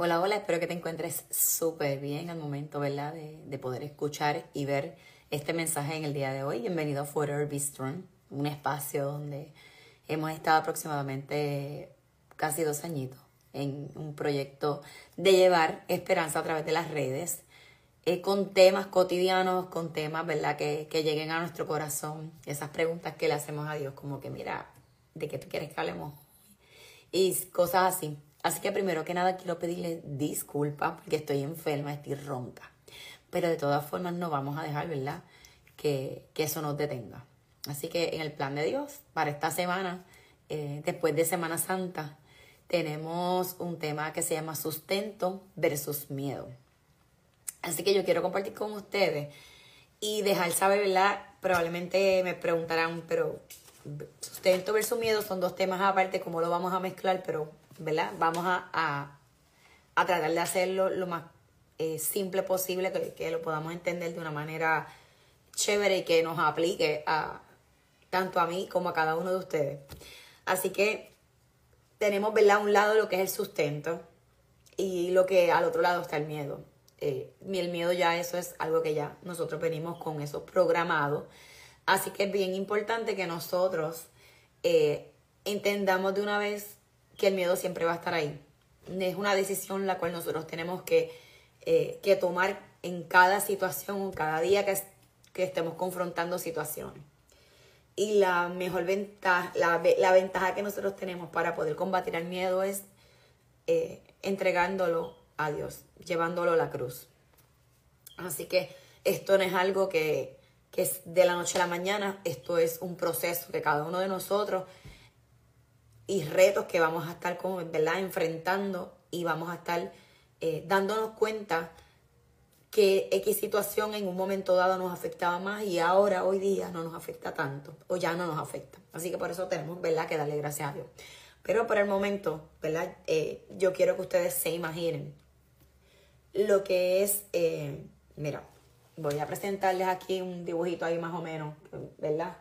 Hola, hola, espero que te encuentres súper bien al momento, ¿verdad? De, de, poder escuchar y ver este mensaje en el día de hoy. Bienvenido a Forever Be un espacio donde hemos estado aproximadamente casi dos añitos en un proyecto de llevar esperanza a través de las redes, eh, con temas cotidianos, con temas, ¿verdad? Que, que lleguen a nuestro corazón, esas preguntas que le hacemos a Dios, como que mira, ¿de qué tú quieres que hablemos? Y cosas así. Así que primero que nada quiero pedirle disculpas porque estoy enferma, estoy ronca. Pero de todas formas no vamos a dejar, ¿verdad? Que, eso nos detenga. Así que en el plan de Dios, para esta semana, eh, después de Semana Santa, tenemos un tema que se llama sustento versus miedo. Así que yo quiero compartir con ustedes y dejar saber, ¿verdad? Probablemente me preguntarán, pero sustento versus miedo son dos temas aparte, ¿cómo lo vamos a mezclar? Pero ¿verdad? Vamos a, tratar de hacerlo lo más eh, simple posible, que, lo podamos entender de una manera chévere y que nos aplique a tanto a mí como a cada uno de ustedes. Así que tenemos, ¿verdad? A un lado lo que es el sustento y lo que al otro lado está el miedo. Eh, el miedo ya eso es algo que ya nosotros venimos con eso programado. Así que es bien importante que nosotros eh, entendamos de una vez que el miedo siempre va a estar ahí. Es una decisión la cual nosotros tenemos que, eh, que tomar en cada situación, cada día que, que estemos confrontando situaciones. Y la mejor ventaja, la, la, ventaja que nosotros tenemos para poder combatir el miedo es eh, entregándolo a Dios, llevándolo a la cruz. Así que esto no es algo que, que es de la noche a la mañana, esto es un proceso que cada uno de nosotros y retos que vamos a estar como, ¿verdad? enfrentando y vamos a estar eh, dándonos cuenta que X situación en un momento dado nos afectaba más y ahora, hoy día, no nos afecta tanto o ya no nos afecta. Así que por eso tenemos, ¿verdad?, que darle gracias a Dios. Pero por el momento, ¿verdad? Eh, yo quiero que ustedes se imaginen lo que es, eh, mira, voy a presentarles aquí un dibujito ahí más o menos, ¿verdad?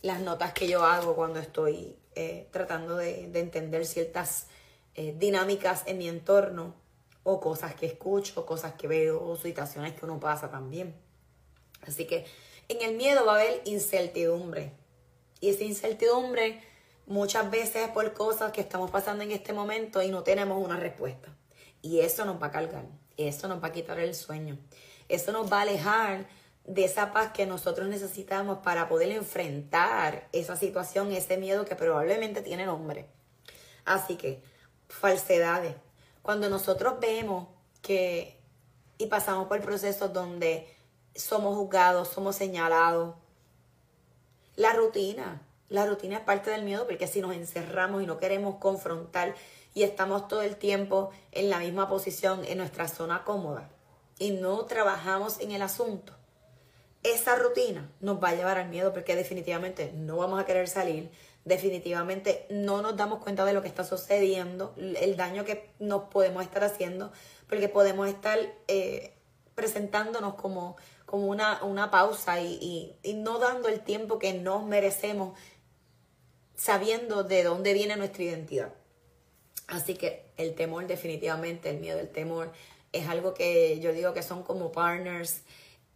Las notas que yo hago cuando estoy eh, tratando de, entender ciertas eh, dinámicas en mi entorno o cosas que escucho, cosas que veo o situaciones que uno pasa también. Así que en el miedo va a haber incertidumbre. Y esa incertidumbre muchas veces es por cosas que estamos pasando en este momento y no tenemos una respuesta. Y eso nos va a cargar, eso nos va a quitar el sueño, eso nos va a alejar de esa paz que nosotros necesitamos para poder enfrentar esa situación, ese miedo que probablemente tiene el hombre. Así que, falsedades. Cuando nosotros vemos que y pasamos por procesos donde somos juzgados, somos señalados, la rutina, la rutina es parte del miedo porque si nos encerramos y no queremos confrontar y estamos todo el tiempo en la misma posición, en nuestra zona cómoda y no trabajamos en el asunto, esa rutina nos va a llevar al miedo porque definitivamente no vamos a querer salir, definitivamente no nos damos cuenta de lo que está sucediendo, el daño que nos podemos estar haciendo, porque podemos estar eh, presentándonos como, como una, una pausa y, y no dando el tiempo que nos merecemos, sabiendo de dónde viene nuestra identidad. Así que el temor definitivamente, el miedo, el temor, es algo que yo digo que son como partners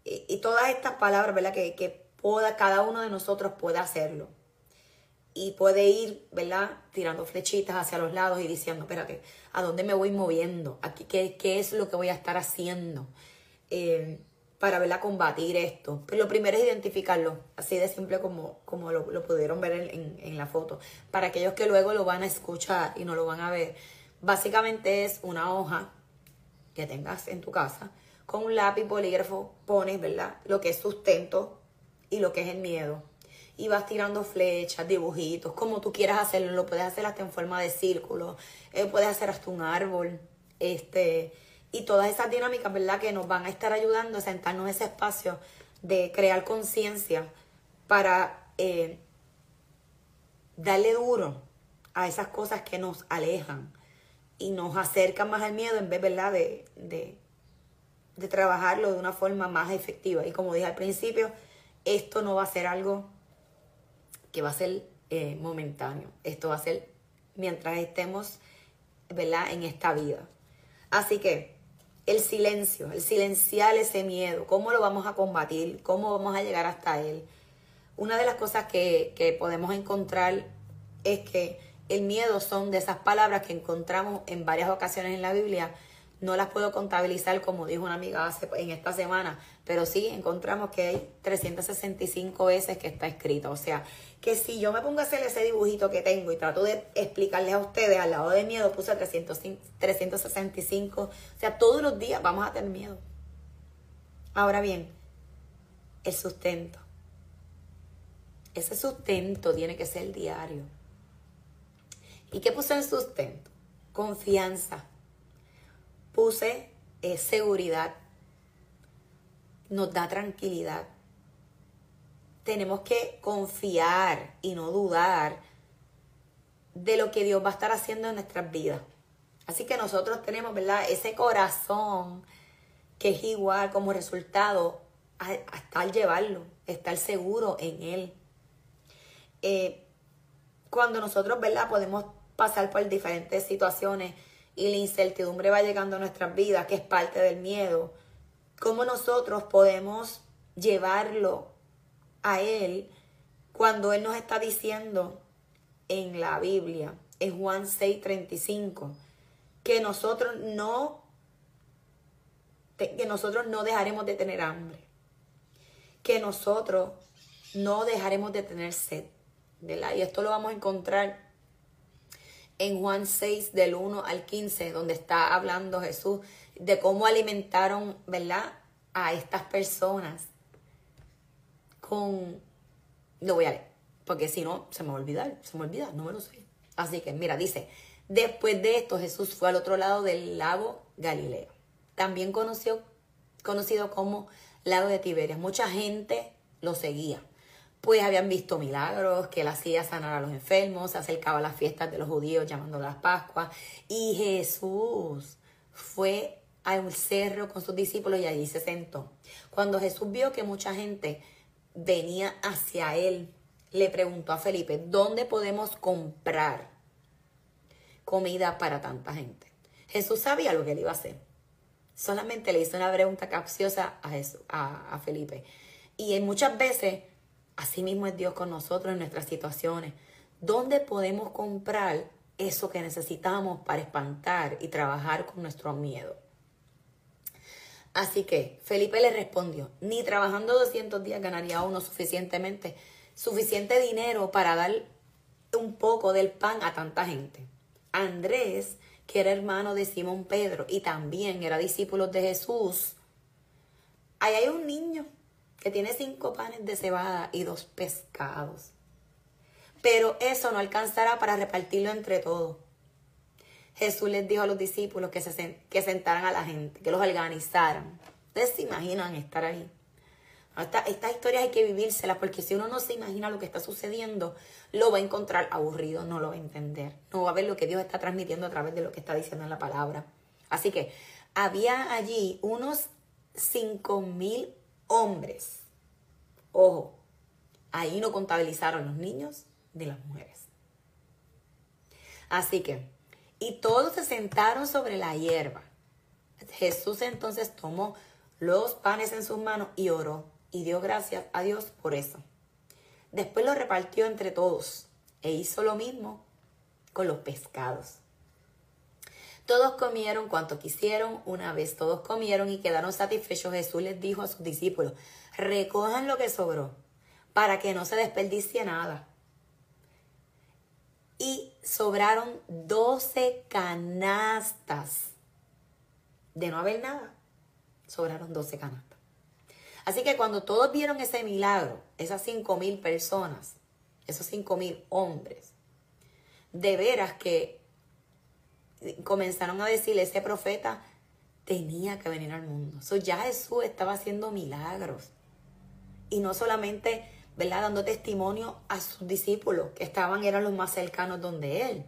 y, todas estas palabras, ¿verdad? Que, que pueda, cada uno de nosotros puede hacerlo. Y puede ir, ¿verdad? Tirando flechitas hacia los lados y diciendo, espérate, ¿a dónde me voy moviendo? Aquí, ¿qué, qué es lo que voy a estar haciendo? Eh, para ¿verdad? combatir esto. Pero lo primero es identificarlo, así de simple como, como lo, lo pudieron ver en, en, la foto. Para aquellos que luego lo van a escuchar y no lo van a ver, básicamente es una hoja que tengas en tu casa con un lápiz bolígrafo pones, ¿verdad? Lo que es sustento y lo que es el miedo. Y vas tirando flechas, dibujitos, como tú quieras hacerlo. Lo puedes hacer hasta en forma de círculo, eh, puedes hacer hasta un árbol. Este, y todas esas dinámicas, ¿verdad? Que nos van a estar ayudando a sentarnos ese espacio de crear conciencia para eh, darle duro a esas cosas que nos alejan y nos acercan más al miedo en vez, ¿verdad? de, de trabajarlo de una forma más efectiva. Y como dije al principio, esto no va a ser algo que va a ser eh, momentáneo. Esto va a ser mientras estemos ¿verdad? en esta vida. Así que el silencio, el silenciar ese miedo, cómo lo vamos a combatir, cómo vamos a llegar hasta él. Una de las cosas que, que podemos encontrar es que el miedo son de esas palabras que encontramos en varias ocasiones en la Biblia no las puedo contabilizar como dijo una amiga hace, en esta semana, pero sí encontramos que hay 365 veces que está escrito. O sea, que si yo me pongo a hacer ese dibujito que tengo y trato de explicarles a ustedes al lado de miedo, puse 365. O sea, todos los días vamos a tener miedo. Ahora bien, el sustento. Ese sustento tiene que ser diario. ¿Y qué puse en sustento? Confianza puse eh, seguridad, nos da tranquilidad. Tenemos que confiar y no dudar de lo que Dios va a estar haciendo en nuestras vidas. Así que nosotros tenemos, ¿verdad? Ese corazón que es igual como resultado a, estar llevarlo, estar seguro en Él. Eh, cuando nosotros, ¿verdad? Podemos pasar por diferentes situaciones y la incertidumbre va llegando a nuestras vidas, que es parte del miedo, ¿cómo nosotros podemos llevarlo a Él cuando Él nos está diciendo en la Biblia, en Juan 6:35, que nosotros no que nosotros no dejaremos de tener hambre, que nosotros no dejaremos de tener sed. Y esto lo vamos a encontrar en Juan 6 del 1 al 15, donde está hablando Jesús de cómo alimentaron, ¿verdad? A estas personas con... Lo voy a leer, porque si no, se me va a olvidar, se me olvida, no me lo sé. Así que, mira, dice, después de esto Jesús fue al otro lado del lago Galileo, también conocido como lago de Tiberias. Mucha gente lo seguía pues habían visto milagros, que él hacía sanar a los enfermos, se acercaba a las fiestas de los judíos llamando las Pascuas. Y Jesús fue a un cerro con sus discípulos y allí se sentó. Cuando Jesús vio que mucha gente venía hacia él, le preguntó a Felipe, ¿dónde podemos comprar comida para tanta gente? Jesús sabía lo que él iba a hacer. Solamente le hizo una pregunta capciosa a, Jesús, a, a Felipe. Y muchas veces Así mismo es Dios con nosotros en nuestras situaciones. ¿Dónde podemos comprar eso que necesitamos para espantar y trabajar con nuestro miedo? Así que Felipe le respondió, ni trabajando 200 días ganaría uno suficientemente, suficiente dinero para dar un poco del pan a tanta gente. Andrés, que era hermano de Simón Pedro y también era discípulo de Jesús, ahí hay un niño que tiene cinco panes de cebada y dos pescados. Pero eso no alcanzará para repartirlo entre todos. Jesús les dijo a los discípulos que, se, que sentaran a la gente, que los organizaran. Ustedes se imaginan estar ahí. Estas historias hay que vivírselas porque si uno no se imagina lo que está sucediendo, lo va a encontrar aburrido, no lo va a entender. No va a ver lo que Dios está transmitiendo a través de lo que está diciendo en la palabra. Así que había allí unos cinco mil hombres. Ojo, ahí no contabilizaron los niños ni las mujeres. Así que, y todos se sentaron sobre la hierba. Jesús entonces tomó los panes en sus manos y oró y dio gracias a Dios por eso. Después lo repartió entre todos e hizo lo mismo con los pescados. Todos comieron cuanto quisieron. Una vez todos comieron y quedaron satisfechos, Jesús les dijo a sus discípulos, recojan lo que sobró para que no se desperdicie nada. Y sobraron doce canastas. De no haber nada, sobraron doce canastas. Así que cuando todos vieron ese milagro, esas cinco mil personas, esos cinco mil hombres, de veras que comenzaron a decirle, ese profeta tenía que venir al mundo. So, ya Jesús estaba haciendo milagros. Y no solamente, ¿verdad? Dando testimonio a sus discípulos, que estaban, eran los más cercanos donde él,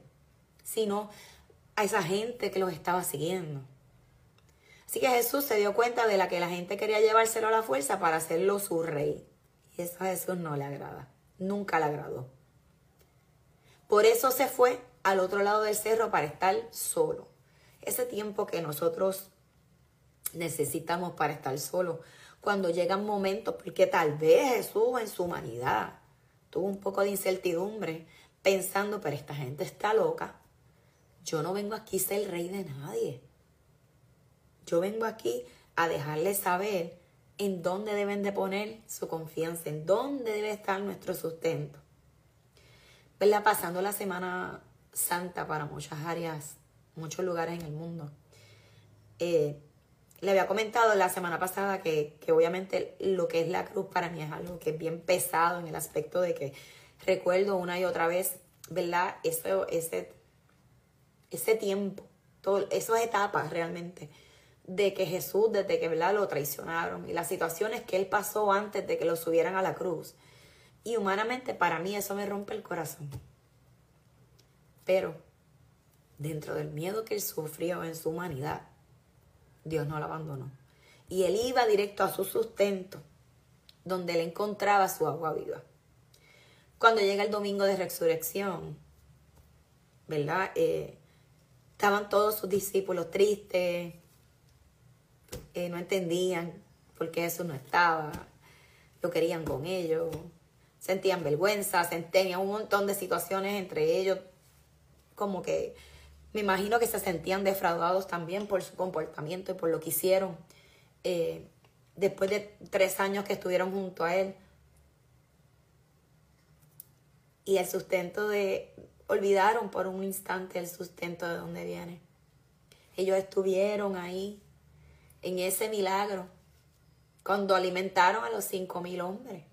sino a esa gente que los estaba siguiendo. Así que Jesús se dio cuenta de la que la gente quería llevárselo a la fuerza para hacerlo su rey. Y eso a Jesús no le agrada. Nunca le agradó. Por eso se fue al otro lado del cerro para estar solo. ese tiempo que nosotros necesitamos para estar solos. Cuando llegan momentos, porque tal vez Jesús en su humanidad tuvo un poco de incertidumbre, pensando, pero esta gente está loca. Yo no vengo aquí a ser el rey de nadie. Yo vengo aquí a dejarles saber en dónde deben de poner su confianza, en dónde debe estar nuestro sustento. ¿Verdad? Pasando la Semana Santa para muchas áreas, muchos lugares en el mundo. Eh, le había comentado la semana pasada que, que, obviamente lo que es la cruz para mí es algo que es bien pesado en el aspecto de que recuerdo una y otra vez, ¿verdad? Eso, ese, ese tiempo, todo, esas etapas realmente de que Jesús, desde que ¿verdad? lo traicionaron y las situaciones que él pasó antes de que lo subieran a la cruz. Y humanamente para mí eso me rompe el corazón. Pero dentro del miedo que él sufrió en su humanidad, Dios no lo abandonó. Y él iba directo a su sustento, donde él encontraba su agua viva. Cuando llega el domingo de resurrección, ¿verdad? Eh, estaban todos sus discípulos tristes, eh, no entendían por qué Jesús no estaba, lo querían con ellos, sentían vergüenza, tenían un montón de situaciones entre ellos, como que me imagino que se sentían defraudados también por su comportamiento y por lo que hicieron. Eh, después de tres años que estuvieron junto a él. Y el sustento de... Olvidaron por un instante el sustento de dónde viene. Ellos estuvieron ahí, en ese milagro, cuando alimentaron a los cinco mil hombres.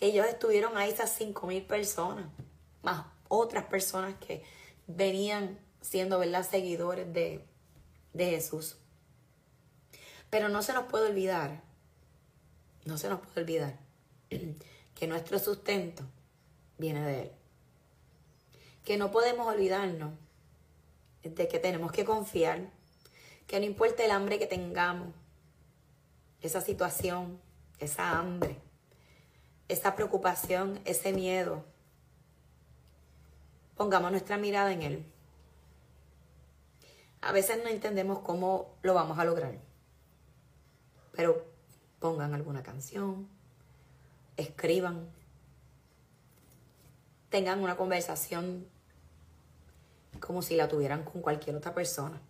Ellos estuvieron ahí, esas cinco mil personas, más otras personas que venían siendo ¿verdad? seguidores de, de Jesús. Pero no se nos puede olvidar, no se nos puede olvidar que nuestro sustento viene de Él. Que no podemos olvidarnos de que tenemos que confiar, que no importa el hambre que tengamos, esa situación, esa hambre, esa preocupación, ese miedo, pongamos nuestra mirada en Él. A veces no entendemos cómo lo vamos a lograr, pero pongan alguna canción, escriban, tengan una conversación como si la tuvieran con cualquier otra persona.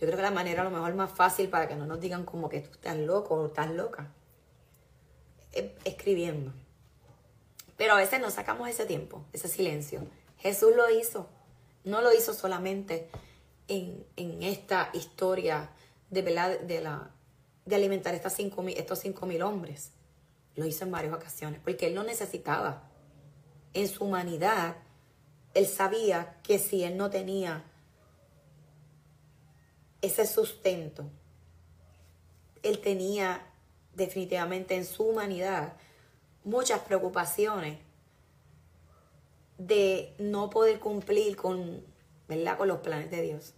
Yo creo que la manera a lo mejor más fácil para que no nos digan como que tú estás loco o estás loca es escribiendo. Pero a veces nos sacamos ese tiempo, ese silencio. Jesús lo hizo. No lo hizo solamente en, esta historia de, de, la, de alimentar estas cinco estos cinco mil hombres. Lo hizo en varias ocasiones, porque él lo necesitaba. En su humanidad, él sabía que si él no tenía ese sustento, él tenía definitivamente en su humanidad muchas preocupaciones de no poder cumplir con, ¿verdad? con los planes de Dios.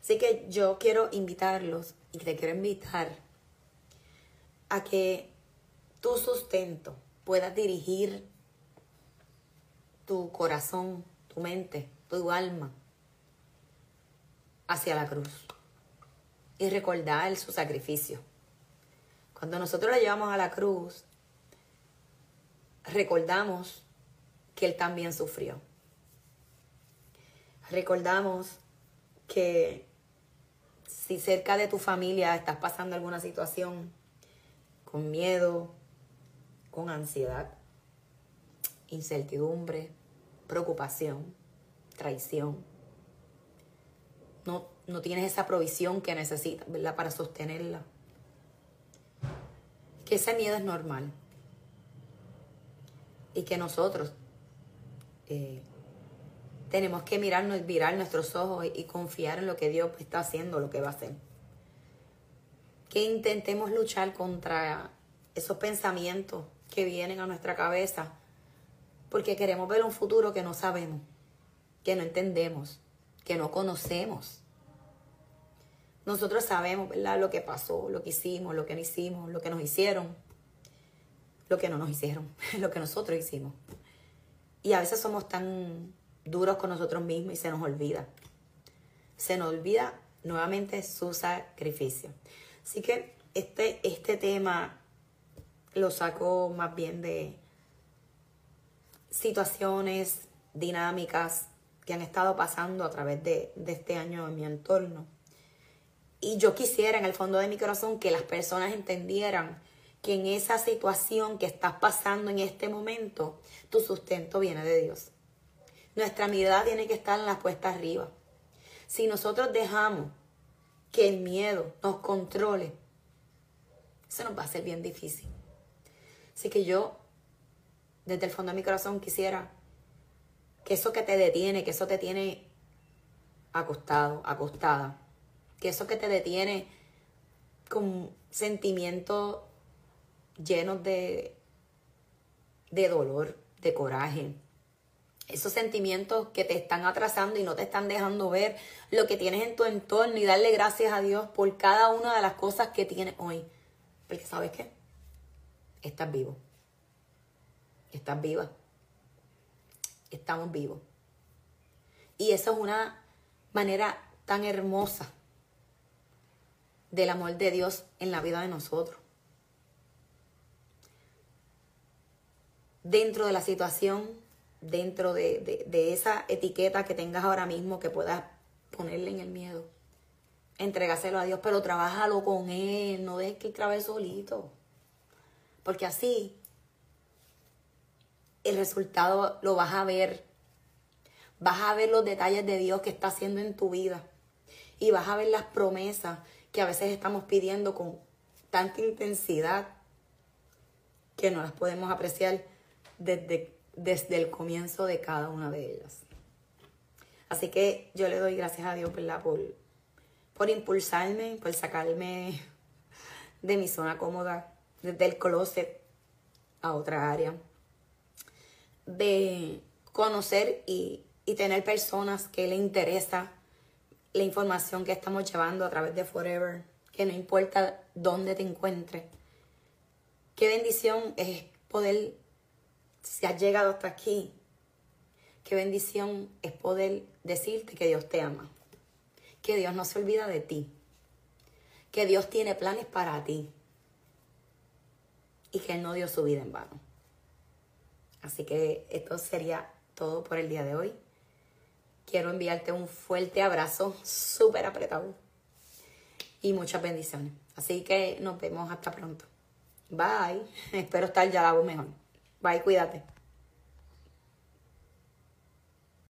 Así que yo quiero invitarlos y te quiero invitar a que tu sustento pueda dirigir tu corazón, tu mente, tu alma hacia la cruz y recordar su sacrificio. Cuando nosotros la llevamos a la cruz, recordamos que Él también sufrió. Recordamos que si cerca de tu familia estás pasando alguna situación con miedo, con ansiedad, incertidumbre, preocupación, traición, no, no tienes esa provisión que necesitas. Para sostenerla. Que ese miedo es normal y que nosotros eh, tenemos que mirarnos, mirar nuestros ojos y, confiar en lo que Dios está haciendo, lo que va a hacer. Que intentemos luchar contra esos pensamientos que vienen a nuestra cabeza porque queremos ver un futuro que no sabemos, que no entendemos, que no conocemos. Nosotros sabemos, ¿verdad? Lo que pasó, lo que hicimos, lo que no hicimos, lo que nos hicieron lo que no nos hicieron, lo que nosotros hicimos. Y a veces somos tan duros con nosotros mismos y se nos olvida. Se nos olvida nuevamente su sacrificio. Así que este, este tema lo saco más bien de situaciones dinámicas que han estado pasando a través de, de este año en mi entorno. Y yo quisiera en el fondo de mi corazón que las personas entendieran que en esa situación que estás pasando en este momento, tu sustento viene de Dios. Nuestra mirada tiene que estar en la puesta arriba. Si nosotros dejamos que el miedo nos controle, eso nos va a ser bien difícil. Así que yo, desde el fondo de mi corazón, quisiera que eso que te detiene, que eso te tiene acostado, acostada, que eso que te detiene con sentimientos llenos de, de dolor, de coraje, esos sentimientos que te están atrasando y no te están dejando ver lo que tienes en tu entorno y darle gracias a Dios por cada una de las cosas que tienes hoy. Porque sabes qué? Estás vivo. Estás viva. Estamos vivos. Y eso es una manera tan hermosa del amor de Dios en la vida de nosotros. Dentro de la situación, dentro de, esa etiqueta que tengas ahora mismo que puedas ponerle en el miedo, entregaselo a Dios, pero trabájalo con Él, no dejes que trabe solito. Porque así el resultado lo vas a ver. Vas a ver los detalles de Dios que está haciendo en tu vida. Y vas a ver las promesas que a veces estamos pidiendo con tanta intensidad que no las podemos apreciar desde, desde el comienzo de cada una de ellas. Así que yo le doy gracias a Dios Por, por impulsarme, por sacarme de mi zona cómoda, desde el closet a otra área, de conocer y, y tener personas que le interesa la información que estamos llevando a través de Forever, que no importa dónde te encuentres. Qué bendición es poder, si has llegado hasta aquí, qué bendición es poder decirte que Dios te ama, que Dios no se olvida de ti, que Dios tiene planes para ti y que Él no dio su vida en vano. Así que esto sería todo por el día de hoy quiero enviarte un fuerte abrazo, súper apretado. Y muchas bendiciones. Así que nos vemos hasta pronto. Bye. Espero estar ya la voz mejor. Bye, cuídate.